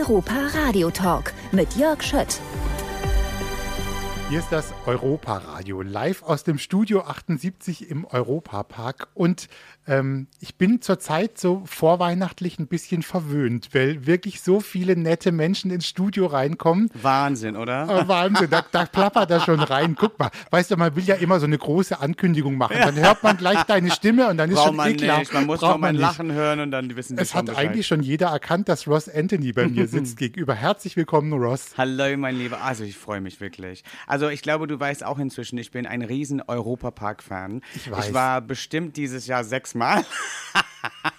Europa Radio Talk mit Jörg Schött. Hier ist das Europa-Radio, live aus dem Studio 78 im Europapark. Und ähm, ich bin zurzeit so vorweihnachtlich ein bisschen verwöhnt, weil wirklich so viele nette Menschen ins Studio reinkommen. Wahnsinn, oder? Äh, Wahnsinn, da, da plappert er schon rein. Guck mal, weißt du, man will ja immer so eine große Ankündigung machen. Dann hört man gleich deine Stimme und dann ist Braucht schon man eh klar. nicht. Man muss braucht nicht. Lachen hören und dann wissen die Es hat Bescheid. eigentlich schon jeder erkannt, dass Ross Anthony bei mir sitzt gegenüber. Herzlich willkommen, Ross. Hallo, mein Lieber. Also, ich freue mich wirklich. Also, ich glaube, du weißt auch inzwischen, ich bin ein riesen Europapark-Fan. Ich weiß. Ich war bestimmt dieses Jahr sechsmal.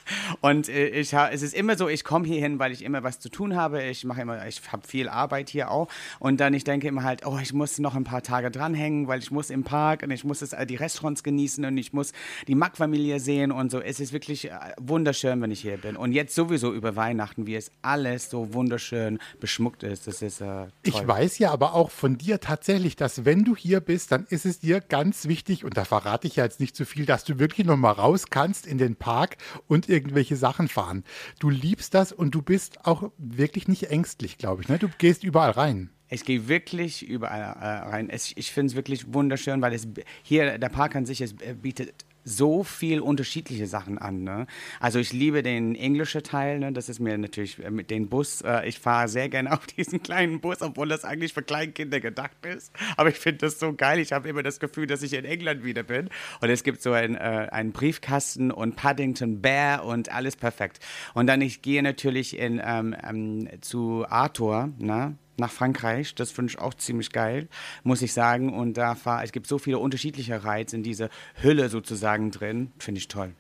Und äh, ich ha, es ist immer so, ich komme hier hin, weil ich immer was zu tun habe. Ich mache immer, ich habe viel Arbeit hier auch. Und dann ich denke immer halt, oh, ich muss noch ein paar Tage dranhängen, weil ich muss im Park und ich muss es, äh, die Restaurants genießen und ich muss die Mack-Familie sehen und so. Es ist wirklich äh, wunderschön, wenn ich hier bin. Und jetzt sowieso über Weihnachten, wie es alles so wunderschön beschmuckt ist. Das ist äh, toll. Ich weiß ja aber auch von dir tatsächlich, dass wenn du hier bist, dann ist es dir ganz wichtig, und da verrate ich ja jetzt nicht zu viel, dass du wirklich noch mal raus kannst in den Park und irgendwelche Sachen fahren. Du liebst das und du bist auch wirklich nicht ängstlich, glaube ich. Ne? Du gehst überall rein. Ich gehe wirklich überall äh, rein. Es, ich finde es wirklich wunderschön, weil es hier, der Park an sich, es äh, bietet so viel unterschiedliche Sachen an. Ne? Also ich liebe den englischen Teil, ne? das ist mir natürlich äh, mit dem Bus. Äh, ich fahre sehr gerne auf diesen kleinen Bus, obwohl das eigentlich für Kleinkinder gedacht ist. Aber ich finde das so geil. Ich habe immer das Gefühl, dass ich in England wieder bin. Und es gibt so einen, äh, einen Briefkasten und Paddington Bear und alles perfekt. Und dann ich gehe natürlich in, ähm, ähm, zu Arthur, ne? Nach Frankreich. Das finde ich auch ziemlich geil, muss ich sagen. Und da fahr, es gibt so viele unterschiedliche Rides in dieser Hülle sozusagen drin. Finde ich toll.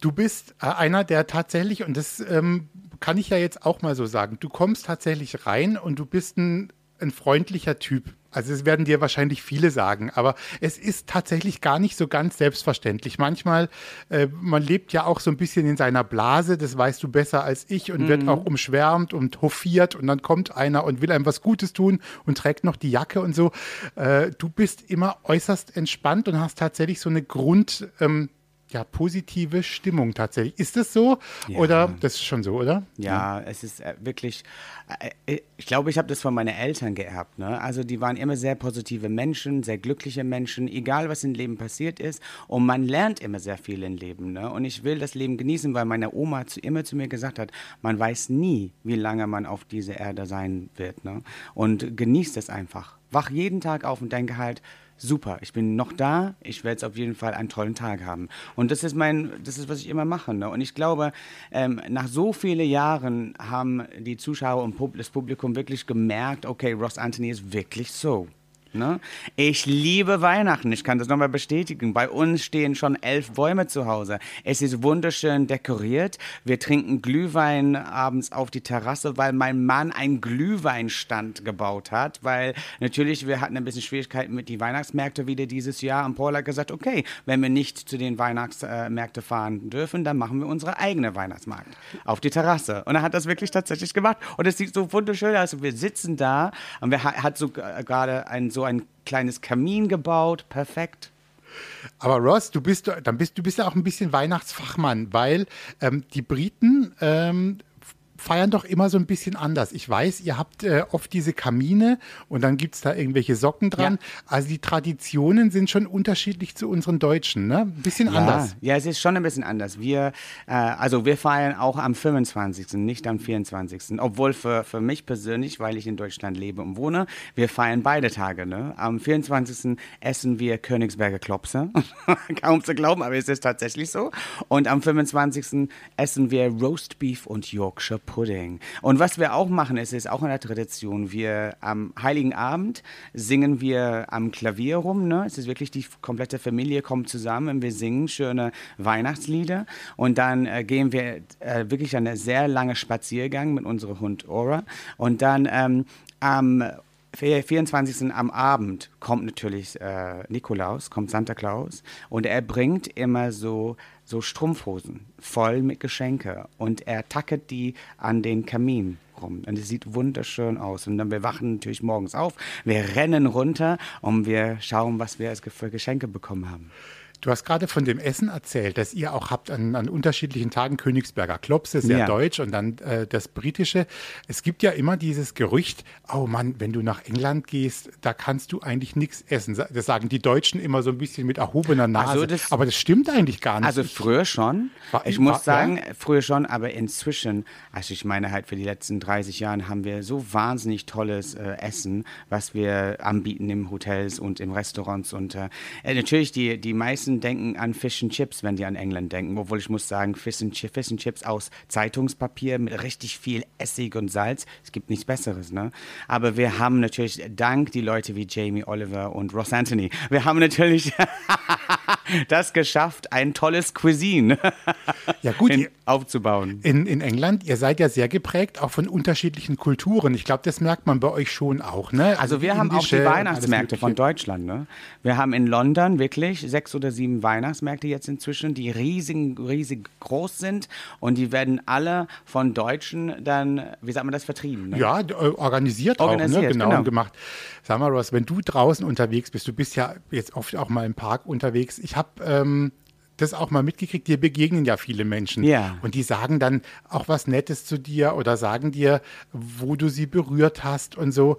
Du bist äh, einer, der tatsächlich, und das ähm, kann ich ja jetzt auch mal so sagen, du kommst tatsächlich rein und du bist ein, ein freundlicher Typ. Also es werden dir wahrscheinlich viele sagen, aber es ist tatsächlich gar nicht so ganz selbstverständlich. Manchmal, äh, man lebt ja auch so ein bisschen in seiner Blase, das weißt du besser als ich und wird auch umschwärmt und hofiert und dann kommt einer und will einem was Gutes tun und trägt noch die Jacke und so. Äh, du bist immer äußerst entspannt und hast tatsächlich so eine Grund, ähm, ja, positive Stimmung tatsächlich. Ist das so? Ja. Oder das ist schon so, oder? Ja, es ist äh, wirklich, äh, ich glaube, ich habe das von meinen Eltern geerbt. Ne? Also die waren immer sehr positive Menschen, sehr glückliche Menschen, egal was im Leben passiert ist. Und man lernt immer sehr viel im Leben. Ne? Und ich will das Leben genießen, weil meine Oma zu, immer zu mir gesagt hat, man weiß nie, wie lange man auf dieser Erde sein wird. Ne? Und genießt es einfach. Wach jeden Tag auf und denke halt, super, ich bin noch da, ich werde jetzt auf jeden Fall einen tollen Tag haben. Und das ist mein, das ist, was ich immer mache. Ne? Und ich glaube, ähm, nach so vielen Jahren haben die Zuschauer und Pub das Publikum wirklich gemerkt, okay, Ross Anthony ist wirklich so. Ne? Ich liebe Weihnachten, ich kann das nochmal bestätigen. Bei uns stehen schon elf Bäume zu Hause. Es ist wunderschön dekoriert. Wir trinken Glühwein abends auf die Terrasse, weil mein Mann einen Glühweinstand gebaut hat. Weil natürlich, wir hatten ein bisschen Schwierigkeiten mit den Weihnachtsmärkten wieder dieses Jahr. Und Paul hat gesagt, okay, wenn wir nicht zu den Weihnachtsmärkten fahren dürfen, dann machen wir unsere eigene Weihnachtsmarkt auf die Terrasse. Und er hat das wirklich tatsächlich gemacht. Und es sieht so wunderschön aus. Wir sitzen da und ha- hat so gerade ein so ein kleines Kamin gebaut, perfekt. Aber Ross, du bist, dann bist, du bist ja auch ein bisschen Weihnachtsfachmann, weil ähm, die Briten ähm, feiern doch immer so ein bisschen anders. Ich weiß, ihr habt äh, oft diese Kamine und dann gibt es da irgendwelche Socken dran. Also die Traditionen sind schon unterschiedlich zu unseren Deutschen, ne? Ein bisschen anders. Ja, es ist schon ein bisschen anders. Wir, äh, also wir feiern auch am 25., nicht am 24. Obwohl für, für mich persönlich, weil ich in Deutschland lebe und wohne, wir feiern beide Tage. Ne? Am 24. essen wir Königsberger Klopse. Kaum zu glauben, aber es ist tatsächlich so. Und am 25. essen wir Roast Beef und Yorkshire Pudding. Und was wir auch machen, ist, ist auch eine Tradition. Wir am Heiligen Abend singen wir am Klavier rum. Ne? Es ist wirklich die komplette Familie kommt zusammen und wir singen schöne Weihnachtslieder. Und dann äh, gehen wir äh, wirklich einen sehr langen Spaziergang mit unserem Hund Aura. Und dann ähm, am 24. am Abend kommt natürlich äh, Nikolaus, kommt Santa Claus und er bringt immer so, so Strumpfhosen voll mit Geschenke und er tackert die an den Kamin rum und es sieht wunderschön aus und dann wir wachen natürlich morgens auf, wir rennen runter und wir schauen, was wir als für Geschenke bekommen haben. Du hast gerade von dem Essen erzählt, dass ihr auch habt an, an unterschiedlichen Tagen Königsberger Klopse, sehr Ja. deutsch und dann äh, das britische. Es gibt ja immer dieses Gerücht, oh Mann, wenn du nach England gehst, da kannst du eigentlich nichts essen. Das sagen die Deutschen immer so ein bisschen mit erhobener Nase. Also das- Aber das stimmt eigentlich gar nicht. Also früher schon. War- Ich war- muss sagen, ja? früher schon, aber inzwischen, also ich meine halt für die letzten 30 Jahre haben wir so wahnsinnig tolles äh, Essen, was wir anbieten im Hotels und im Restaurants und äh, äh, natürlich die, die meisten denken an Fish and Chips, wenn die an England denken, obwohl ich muss sagen, Fish and, Chi- Fish and Chips aus Zeitungspapier mit richtig viel Essig und Salz, es gibt nichts Besseres, ne? Aber wir haben natürlich dank die Leute wie Jamie Oliver und Ross Anthony, wir haben natürlich das geschafft, ein tolles Cuisine Ja, gut, in, ihr- aufzubauen. In, in England, ihr seid ja sehr geprägt, auch von unterschiedlichen Kulturen. Ich glaube, das merkt man bei euch schon auch, ne? Also wir haben auch die Weihnachtsmärkte von. Deutschland. Ne? Wir haben in London wirklich sechs oder sieben Weihnachtsmärkte jetzt inzwischen, die riesig, riesig groß sind und die werden alle von Deutschen dann, wie sagt man das, vertrieben. Ne? Ja, d- äh, organisiert, auch, ne? Organisiert, genau, genau. gemacht. Sag mal, Ross, wenn du draußen unterwegs bist, du bist ja jetzt oft auch mal im Park unterwegs. Ich habe ähm, das auch mal mitgekriegt, dir begegnen ja viele Menschen. Ja. Und die sagen dann auch was Nettes zu dir oder sagen dir, wo du sie berührt hast und so.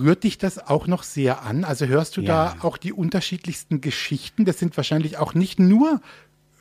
Rührt dich das auch noch sehr an? Also hörst du Ja. da auch die unterschiedlichsten Geschichten? Das sind wahrscheinlich auch nicht nur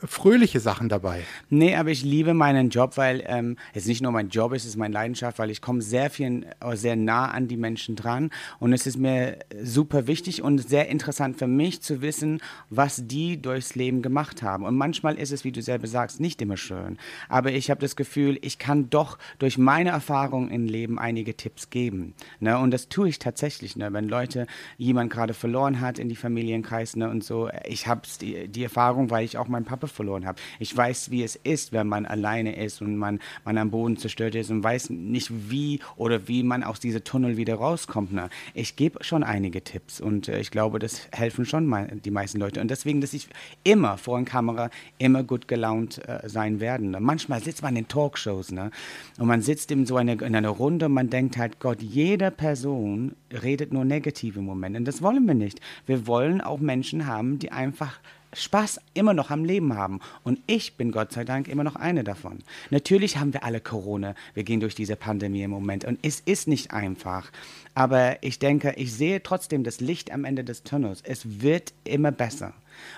fröhliche Sachen dabei. Nee, aber ich liebe meinen Job, weil ähm, es nicht nur mein Job ist, es ist meine Leidenschaft, weil ich komme sehr viel, äh, sehr nah an die Menschen dran und es ist mir super wichtig und sehr interessant für mich zu wissen, was die durchs Leben gemacht haben. Und manchmal ist es, wie du selber sagst, nicht immer schön. Aber ich habe das Gefühl, ich kann doch durch meine Erfahrung im Leben einige Tipps geben. Ne? Und das tue ich tatsächlich. Ne? Wenn Leute jemand gerade verloren hat in die Familienkreis ne? und so, ich habe die, die Erfahrung, weil ich auch meinen Papa verloren habe. Ich weiß, wie es ist, wenn man alleine ist und man, man am Boden zerstört ist und weiß nicht, wie oder wie man aus diesem Tunnel wieder rauskommt. Ne? Ich gebe schon einige Tipps und äh, ich glaube, das helfen schon mal die meisten Leute. Und deswegen, dass ich immer vor der Kamera immer gut gelaunt äh, sein werden. Ne? Manchmal sitzt man in Talkshows ne? und man sitzt in so eine, in einer Runde und man denkt halt, Gott, jede Person redet nur negative Momente. Und das wollen wir nicht. Wir wollen auch Menschen haben, die einfach Spaß immer noch am Leben haben. Und ich bin Gott sei Dank immer noch eine davon. Natürlich haben wir alle Corona. Wir gehen durch diese Pandemie im Moment. Und es ist nicht einfach. Aber ich denke, ich sehe trotzdem das Licht am Ende des Tunnels. Es wird immer besser.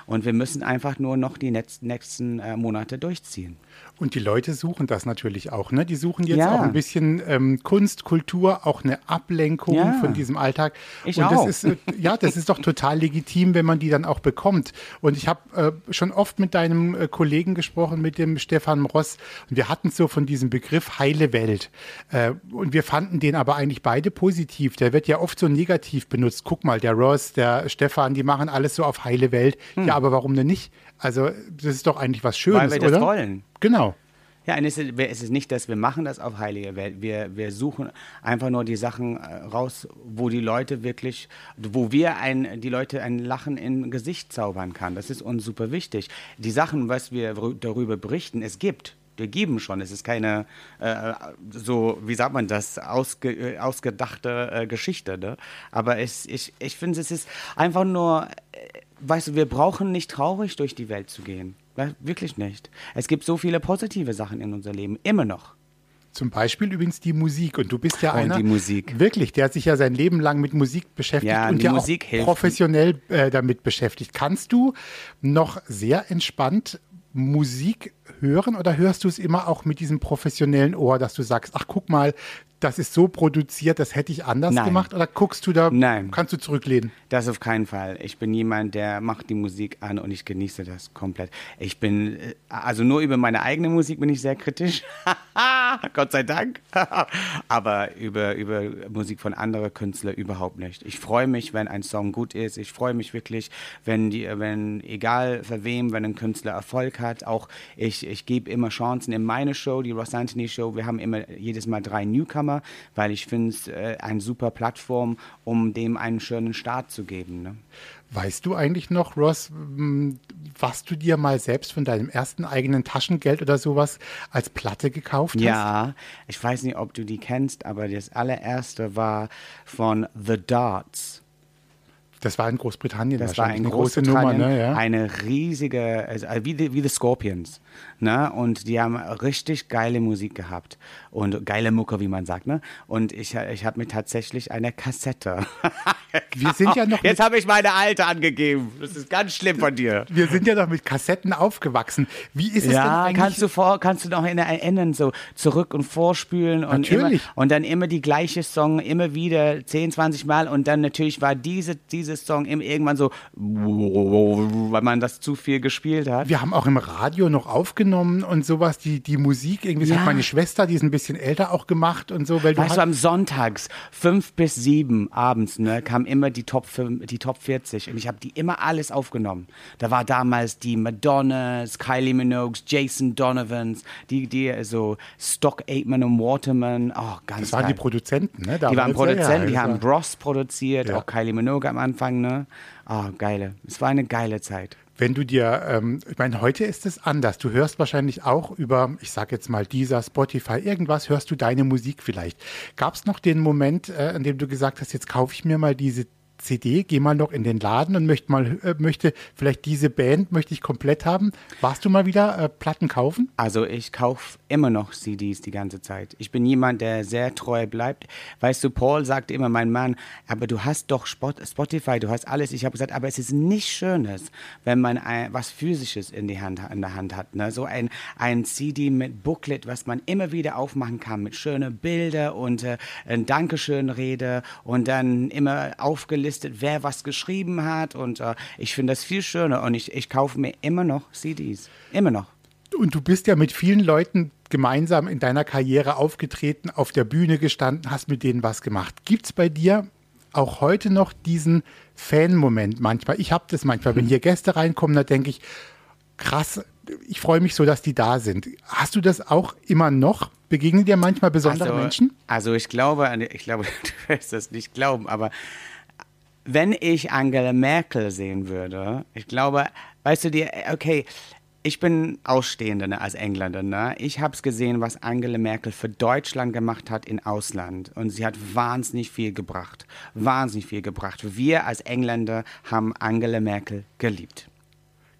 Und wir müssen einfach nur noch die nächsten, nächsten äh, Monate durchziehen. Und die Leute suchen das natürlich auch. Ne? Die suchen jetzt Ja. auch ein bisschen ähm, Kunst, Kultur, auch eine Ablenkung Ja. von diesem Alltag. Ich und auch. das ist äh, ja, das ist doch total legitim, wenn man die dann auch bekommt. Und ich habe äh, schon oft mit deinem äh, Kollegen gesprochen, mit dem Stefan Ross, und wir hatten so von diesem Begriff heile Welt. Äh, und wir fanden den aber eigentlich beide positiv. Der wird ja oft so negativ benutzt. Guck mal, der Ross, der Stefan, die machen alles so auf heile Welt. Ja, aber warum denn nicht? Also, das ist doch eigentlich was Schönes, Hm. Weil wir oder? das wollen. Genau. Ja, und es ist, es ist nicht, dass wir machen das auf heilige Welt. Wir, wir suchen einfach nur die Sachen äh, raus, wo die Leute wirklich, wo wir ein, die Leute ein Lachen im Gesicht zaubern kann. Das ist uns super wichtig. Die Sachen, was wir rü- darüber berichten, es gibt. Wir geben schon. Es ist keine, äh, so, wie sagt man das, ausge, äh, ausgedachte äh, Geschichte. Ne? Aber es, ich, ich finde, es ist einfach nur, äh, weißt du, wir brauchen nicht traurig durch die Welt zu gehen. Wirklich nicht. Es gibt so viele positive Sachen in unser Leben, immer noch. Zum Beispiel übrigens die Musik. Und du bist ja Oh, einer, die Musik. wirklich, der hat sich ja sein Leben lang mit Musik beschäftigt Ja, und ja auch professionell äh, damit beschäftigt. Kannst du noch sehr entspannt Musik hören oder hörst du es immer auch mit diesem professionellen Ohr, dass du sagst, ach guck mal, das ist so produziert, das hätte ich anders Nein. gemacht? Oder guckst du da, Nein. kannst du zurücklehnen? Das auf keinen Fall. Ich bin jemand, der macht die Musik an und ich genieße das komplett. Ich bin, äh, also nur über meine eigene Musik bin ich sehr kritisch. Gott sei Dank. Aber über, über Musik von anderen Künstlern überhaupt nicht. Ich freue mich, wenn ein Song gut ist. Ich freue mich wirklich, wenn die, wenn, egal für wem, wenn ein Künstler Erfolg hat. Auch ich, ich gebe immer Chancen in meine Show, die Ross Anthony Show. Wir haben immer jedes Mal drei Newcomer, weil ich finde es äh, eine super Plattform, um dem einen schönen Start zu geben. Ne? Weißt du eigentlich noch, Ross, m, was du dir mal selbst von deinem ersten eigenen Taschengeld oder sowas als Platte gekauft hast? Ja, ich weiß nicht, ob du die kennst, aber das allererste war von The Darts. Das war in Großbritannien Das war eine große Nummer, ne? Ja. eine riesige, also wie die, wie die Scorpions, ne? Und die haben richtig geile Musik gehabt und geile Mucke, wie man sagt, ne? Und ich, ich habe mir tatsächlich eine Kassette. Wir sind ja noch Jetzt habe ich meine alte angegeben. Das ist ganz schlimm von dir. wir sind ja noch mit Kassetten aufgewachsen. Wie ist es denn Ja, eigentlich? kannst du vor, kannst du noch in erinnern, so zurück und vorspülen und Natürlich. immer und dann immer die gleiche Song immer wieder 10, 20 Mal und dann natürlich war diese dieses Song immer irgendwann so, weil man das zu viel gespielt hat. wir haben auch im Radio noch aufgenommen und sowas, die, die Musik, irgendwie, Ja. hat meine Schwester, die ist ein bisschen älter auch gemacht und so, weil du hast, du, am Sonntags, fünf bis sieben abends, ne, kam immer die Top, 5, die Top 40 und ich habe die immer alles aufgenommen. Da war damals die Madonnas, Kylie Minogue, Jason Donovans, die, die so Stock Aitman und Waterman, oh, ganz das waren geil. die Produzenten, ne? Die waren damals, ja, Produzenten, die haben Bros produziert, Ja. auch Kylie Minogue am Anfang, ne? Oh, geile. Es war eine geile Zeit. Wenn du dir, ähm, ich meine, heute ist es anders. Du hörst wahrscheinlich auch über, ich sag jetzt mal, dieser Spotify, irgendwas, hörst du deine Musik vielleicht. Gab es noch den Moment, äh, an dem du gesagt hast, jetzt kaufe ich mir mal diese CD, gehe mal noch in den Laden und möchte mal, äh, möchte vielleicht diese Band möchte ich komplett haben. Warst du mal wieder äh, Platten kaufen? Also ich kaufe immer noch CDs die ganze Zeit. Ich bin jemand, der sehr treu bleibt. Weißt du, Paul sagt immer, mein Mann, aber du hast doch Spot- Spotify, du hast alles. Ich habe gesagt, aber es ist nicht Schönes, wenn man ein, was Physisches in, die Hand, in der Hand hat. Ne? So ein, ein CD mit Booklet, was man immer wieder aufmachen kann, mit schönen Bildern und äh, Dankeschön-Rede und dann immer aufgelistet, wer was geschrieben hat. Und äh, ich finde das viel schöner und ich, ich kaufe mir immer noch CDs. Immer noch. Und du bist ja mit vielen Leuten gemeinsam in deiner Karriere aufgetreten, auf der Bühne gestanden, hast mit denen was gemacht. Gibt es bei dir auch heute noch diesen Fan-Moment manchmal? Ich habe das manchmal, wenn hier Gäste reinkommen, da denke ich, krass, ich freue mich so, dass die da sind. Hast du das auch immer noch? Begegnen dir manchmal besondere also, Menschen? Also ich glaube, ich glaube, du wirst das nicht glauben, aber wenn ich Angela Merkel sehen würde, ich glaube, weißt du dir, okay, ich bin Ausstehender ne, als Engländer. Ne? Ich habe es gesehen, was Angela Merkel für Deutschland gemacht hat im Ausland. Und sie hat wahnsinnig viel gebracht. Wahnsinnig viel gebracht. Wir als Engländer haben Angela Merkel geliebt.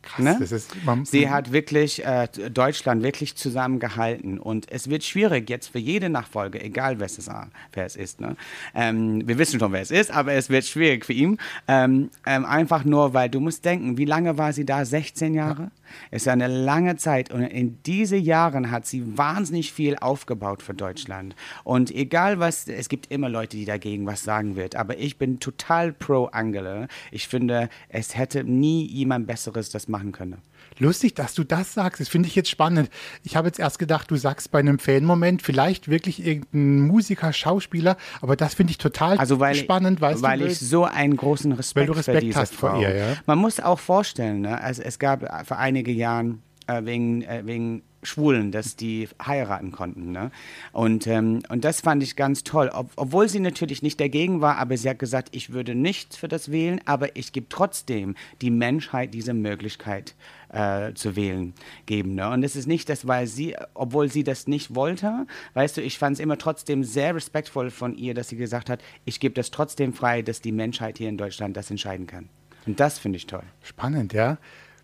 Krass, Ne? das ist, man, Sie hat wirklich äh, Deutschland wirklich zusammengehalten und es wird schwierig jetzt für jede Nachfolge, egal wer es ist. Wer es ist ne? ähm, wir wissen schon, wer es ist, aber es wird schwierig für ihn. Ähm, ähm, einfach nur, weil du musst denken, wie lange war sie da? 16 Jahre? Ist ja eine lange Zeit und in diese Jahren hat sie wahnsinnig viel aufgebaut für Deutschland. Und egal was, es gibt immer Leute, die dagegen was sagen wird, aber ich bin total pro Angela. Ich finde, es hätte nie jemand Besseres das machen können. Lustig, dass du das sagst. Das finde ich jetzt spannend. Ich habe jetzt erst gedacht, du sagst bei einem Fan-Moment vielleicht wirklich irgendein Musiker, Schauspieler, aber das finde ich total Also weil, spannend, weißt weil du? ich so einen großen Respekt, Weil du Respekt hast vor ihr, ja. Man muss auch vorstellen, ne, also es gab vor einige Jahren äh, wegen, äh, wegen Schwulen, dass die heiraten konnten. Ne? Und, ähm, und das fand ich ganz toll. Ob, obwohl sie natürlich nicht dagegen war, aber sie hat gesagt, ich würde nicht für das wählen, aber ich gebe trotzdem die Menschheit diese Möglichkeit äh, zu wählen geben. Ne? Und es ist nicht das, weil sie, obwohl sie das nicht wollte, weißt du, ich fand es immer trotzdem sehr respektvoll von ihr, dass sie gesagt hat, ich gebe das trotzdem frei, dass die Menschheit hier in Deutschland das entscheiden kann. Und das finde ich toll. Spannend, ja.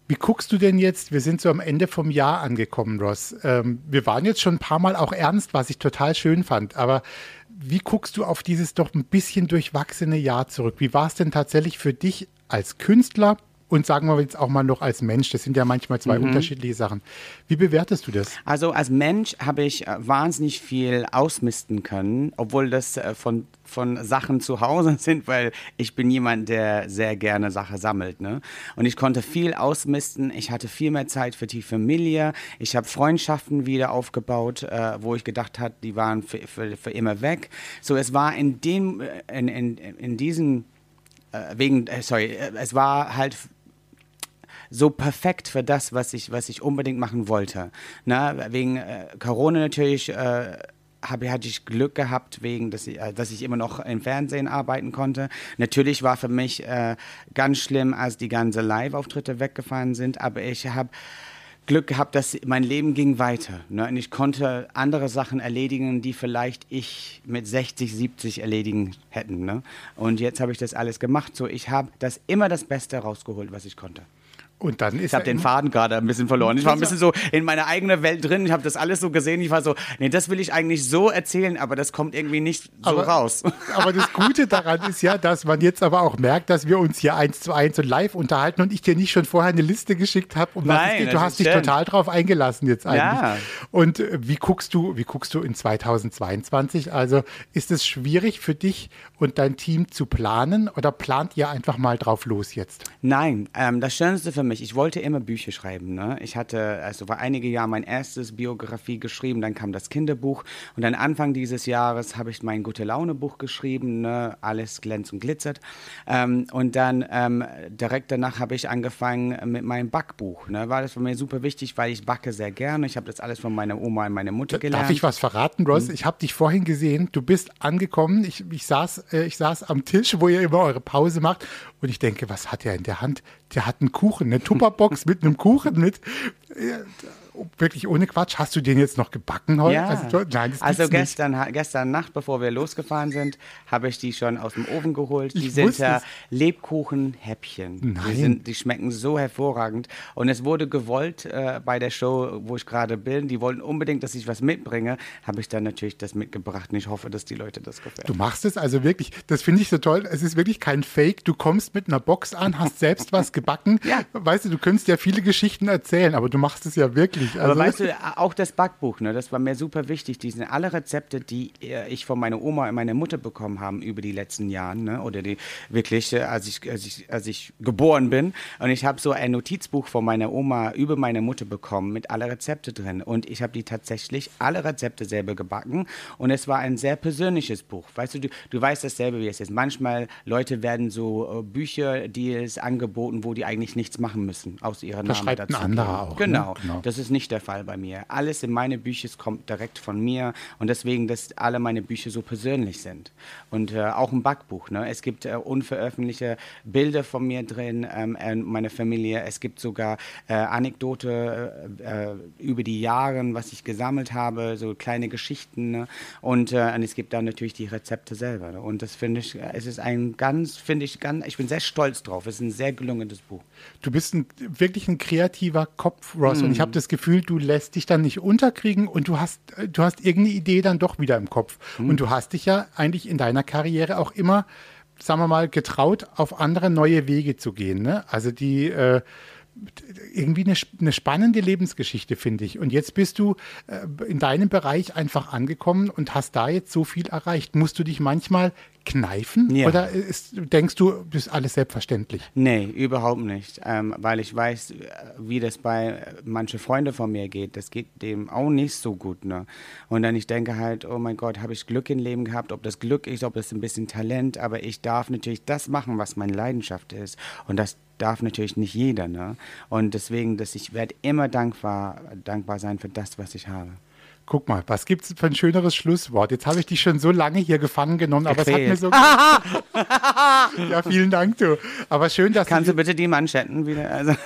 Wie guckst du denn jetzt? Wir sind so am Ende vom Jahr angekommen, Ross. Ähm, wir waren jetzt schon ein paar Mal auch ernst, was ich total schön fand. Aber wie guckst du auf dieses doch ein bisschen durchwachsene Jahr zurück? Wie war es denn tatsächlich für dich als Künstler und sagen wir jetzt auch mal noch als Mensch? Das sind ja manchmal zwei unterschiedliche Sachen. Wie bewertest du das? Also als Mensch habe ich äh, wahnsinnig viel ausmisten können, obwohl das äh, von, von Sachen zu Hause sind, weil ich bin jemand, der sehr gerne Sachen sammelt. Ne? Und ich konnte viel ausmisten. Ich hatte viel mehr Zeit für die Familie. Ich habe Freundschaften wieder aufgebaut, äh, wo ich gedacht habe, die waren für, für, für immer weg. So, es war in dem, in, in, in diesen, wegen, sorry, es war halt so perfekt für das, was ich, was ich unbedingt machen wollte. Na, wegen äh, Corona natürlich äh, hab, hatte ich Glück gehabt, wegen, dass ich, äh, dass ich immer noch im Fernsehen arbeiten konnte. Natürlich war für mich äh, ganz schlimm, als die ganzen Live-Auftritte weggefallen sind, aber ich habe Glück gehabt, dass mein Leben ging weiter. Ne? Und ich konnte andere Sachen erledigen, die vielleicht ich mit 60, 70 erledigen hätten. Ne? Und jetzt habe ich das alles gemacht. So, ich habe das immer das Beste rausgeholt, was ich konnte. Und dann ist ich habe den Faden gerade ein bisschen verloren. Ich war ein bisschen so in meiner eigenen Welt drin. Ich habe das alles so gesehen. Ich war so, nee, das will ich eigentlich so erzählen, aber das kommt irgendwie nicht so aber, raus. Aber das Gute daran ist ja, dass man jetzt aber auch merkt, dass wir uns hier eins zu eins und live unterhalten und ich dir nicht schon vorher eine Liste geschickt habe. Um Nein, geht. Du hast dich stimmt. total drauf eingelassen jetzt eigentlich. Ja. Und äh, wie guckst du, wie guckst du in 2022? Also ist es schwierig für dich und dein Team zu planen oder plant ihr einfach mal drauf los jetzt? Nein, ähm, das Schönste für mich, ich wollte immer Bücher schreiben. Ne? Ich hatte also vor einige Jahre mein erstes Biografie geschrieben, dann kam das Kinderbuch und dann Anfang dieses Jahres habe ich mein Gute Laune Buch geschrieben, ne? alles glänzt und glitzert. Ähm, und dann ähm, direkt danach habe ich angefangen mit meinem Backbuch. Ne? War das für mich super wichtig, weil ich backe sehr gerne. Ich habe das alles von meiner Oma und meiner Mutter gelernt. Darf ich was verraten, Ross? Ich habe dich vorhin gesehen. Du bist angekommen. Ich, ich, saß, äh, ich saß am Tisch, wo ihr immer eure Pause macht. Und ich denke, was hat er in der Hand? Der hat einen Kuchen, eine Tupperbox mit einem Kuchen mit. Wirklich ohne Quatsch, hast du den jetzt noch gebacken heute? Ja. Also, nein, also gibt's nicht. gestern, gestern Nacht, bevor wir losgefahren sind, habe ich die schon aus dem Ofen geholt. Die Ich sind ja. Lebkuchenhäppchen. Die, sind, die schmecken so hervorragend. Und es wurde gewollt äh, bei der Show, wo ich gerade bin. Die wollten unbedingt, dass ich was mitbringe. Habe ich dann natürlich das mitgebracht. Und ich hoffe, dass die Leute das gefällt. Du machst es also wirklich, das finde ich so toll. Es ist wirklich kein Fake. Du kommst mit einer Box an, hast selbst was gebacken. Ja. Weißt du, du könntest ja viele Geschichten erzählen, aber du machst es ja wirklich. Also, Aber weißt du, auch das Backbuch, ne, das war mir super wichtig. Die sind alle Rezepte, die äh, ich von meiner Oma und meiner Mutter bekommen haben über die letzten Jahre, ne, oder die wirklich, äh, als ich, als ich, als ich geboren bin. Und ich habe so ein Notizbuch von meiner Oma über meine Mutter bekommen mit alle Rezepte drin. Und ich habe die tatsächlich alle Rezepte selber gebacken. Und es war ein sehr persönliches Buch. Weißt du, du, du weißt dasselbe, wie es ist. Manchmal Leute werden so äh, Bücher, die es angeboten, wo die eigentlich nichts machen müssen, aus ihrer Namen ein dazu. anderer geben. auch, ne? Genau. Genau. Das ist nicht der Fall bei mir. Alles in meine Bücher kommt direkt von mir und deswegen, dass alle meine Bücher so persönlich sind. Und äh, auch ein Backbuch. Ne? Es gibt äh, unveröffentlichte Bilder von mir drin, ähm, äh, meine Familie. Es gibt sogar äh, Anekdote äh, äh, über die Jahre, was ich gesammelt habe, so kleine Geschichten. Ne? Und, äh, und es gibt dann natürlich die Rezepte selber. Ne? Und das finde ich, es ist ein ganz, finde ich, ganz, ich bin sehr stolz drauf. Es ist ein sehr gelungenes Buch. Du bist ein, wirklich ein kreativer Kopf, Ross. Mhm. Und ich habe das Gefühl, du lässt dich dann nicht unterkriegen und du hast, äh, du hast irgendeine Idee dann doch wieder im Kopf. Mhm. Und du hast dich ja eigentlich in deiner Karriere auch immer, sagen wir mal, getraut, auf andere neue Wege zu gehen. Ne? Also die äh, irgendwie eine, eine spannende Lebensgeschichte, finde ich. Und jetzt bist du äh, in deinem Bereich einfach angekommen und hast da jetzt so viel erreicht. Musst du dich manchmal kneifen? Ja. Oder ist, denkst du, das ist alles selbstverständlich? Nee, überhaupt nicht. Ähm, weil ich weiß, wie das bei manchen Freunden von mir geht. Das geht dem auch nicht so gut. Ne? Und dann ich denke halt, oh mein Gott, habe ich Glück im Leben gehabt? Ob das Glück ist, ob das ein bisschen Talent, aber ich darf natürlich das machen, was meine Leidenschaft ist. Und das darf natürlich nicht jeder. Ne? Und deswegen, dass ich werde immer dankbar, dankbar sein für das, was ich habe. Guck mal, was gibt es für ein schöneres Schlusswort? Jetzt habe ich dich schon so lange hier gefangen genommen, aber es hat mir so. ja, vielen Dank, du. Aber schön, dass Kannst du. du bitte die Manschetten wieder? Also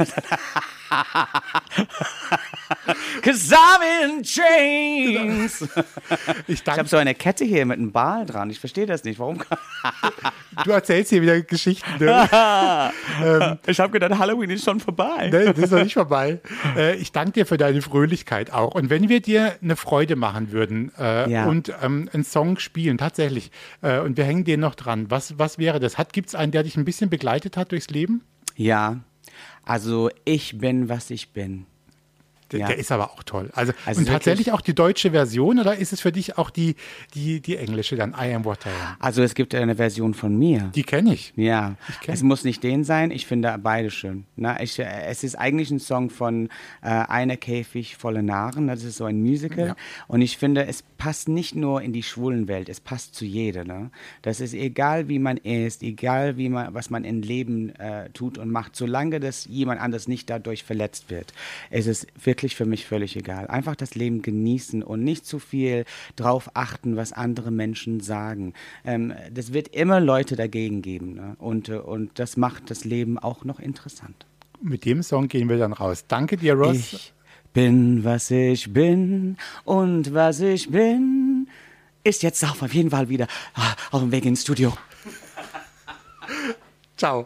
Cause I'm in chains. Ich Ich habe so eine Kette hier mit einem Ball dran. Ich verstehe das nicht. Warum? du erzählst hier wieder Geschichten. Ne? Ich habe gedacht, Halloween ist schon vorbei. Nee, das ist noch nicht vorbei. Äh, ich danke dir für deine Fröhlichkeit auch. Und wenn wir dir eine Freude machen würden äh, Ja. und ähm, einen Song spielen, tatsächlich, äh, und wir hängen den noch dran, was, was wäre das? Gibt es einen, der dich ein bisschen begleitet hat durchs Leben? Ja, also ich bin, was ich bin. Der, Ja. der ist aber auch toll. Also, Also und tatsächlich auch die deutsche Version oder ist es für dich auch die, die, die englische dann? I am what I am. Also es gibt eine Version von mir. Die kenne ich. Ja, kenn- es muss nicht den sein. Ich finde beide schön. Na, ich, äh, es ist eigentlich ein Song von äh, Einer Käfig voller Narren. Das ist so ein Musical. Ja. Und ich finde, es passt nicht nur in die schwulen Welt, es passt zu jeder. Ne? Das ist egal, wie man ist, egal, wie man, was man im Leben äh, tut und macht, solange das jemand anders nicht dadurch verletzt wird. Es ist wirklich wirklich für mich völlig egal. Einfach das Leben genießen und nicht zu viel drauf achten, was andere Menschen sagen. Ähm, das wird immer Leute dagegen geben. Ne? Und, äh, und das macht das Leben auch noch interessant. Mit dem Song gehen wir dann raus. Danke dir, Ross. Ich bin, was ich bin und was ich bin, ist jetzt auf jeden Fall wieder ah, auf dem Weg ins Studio. Ciao.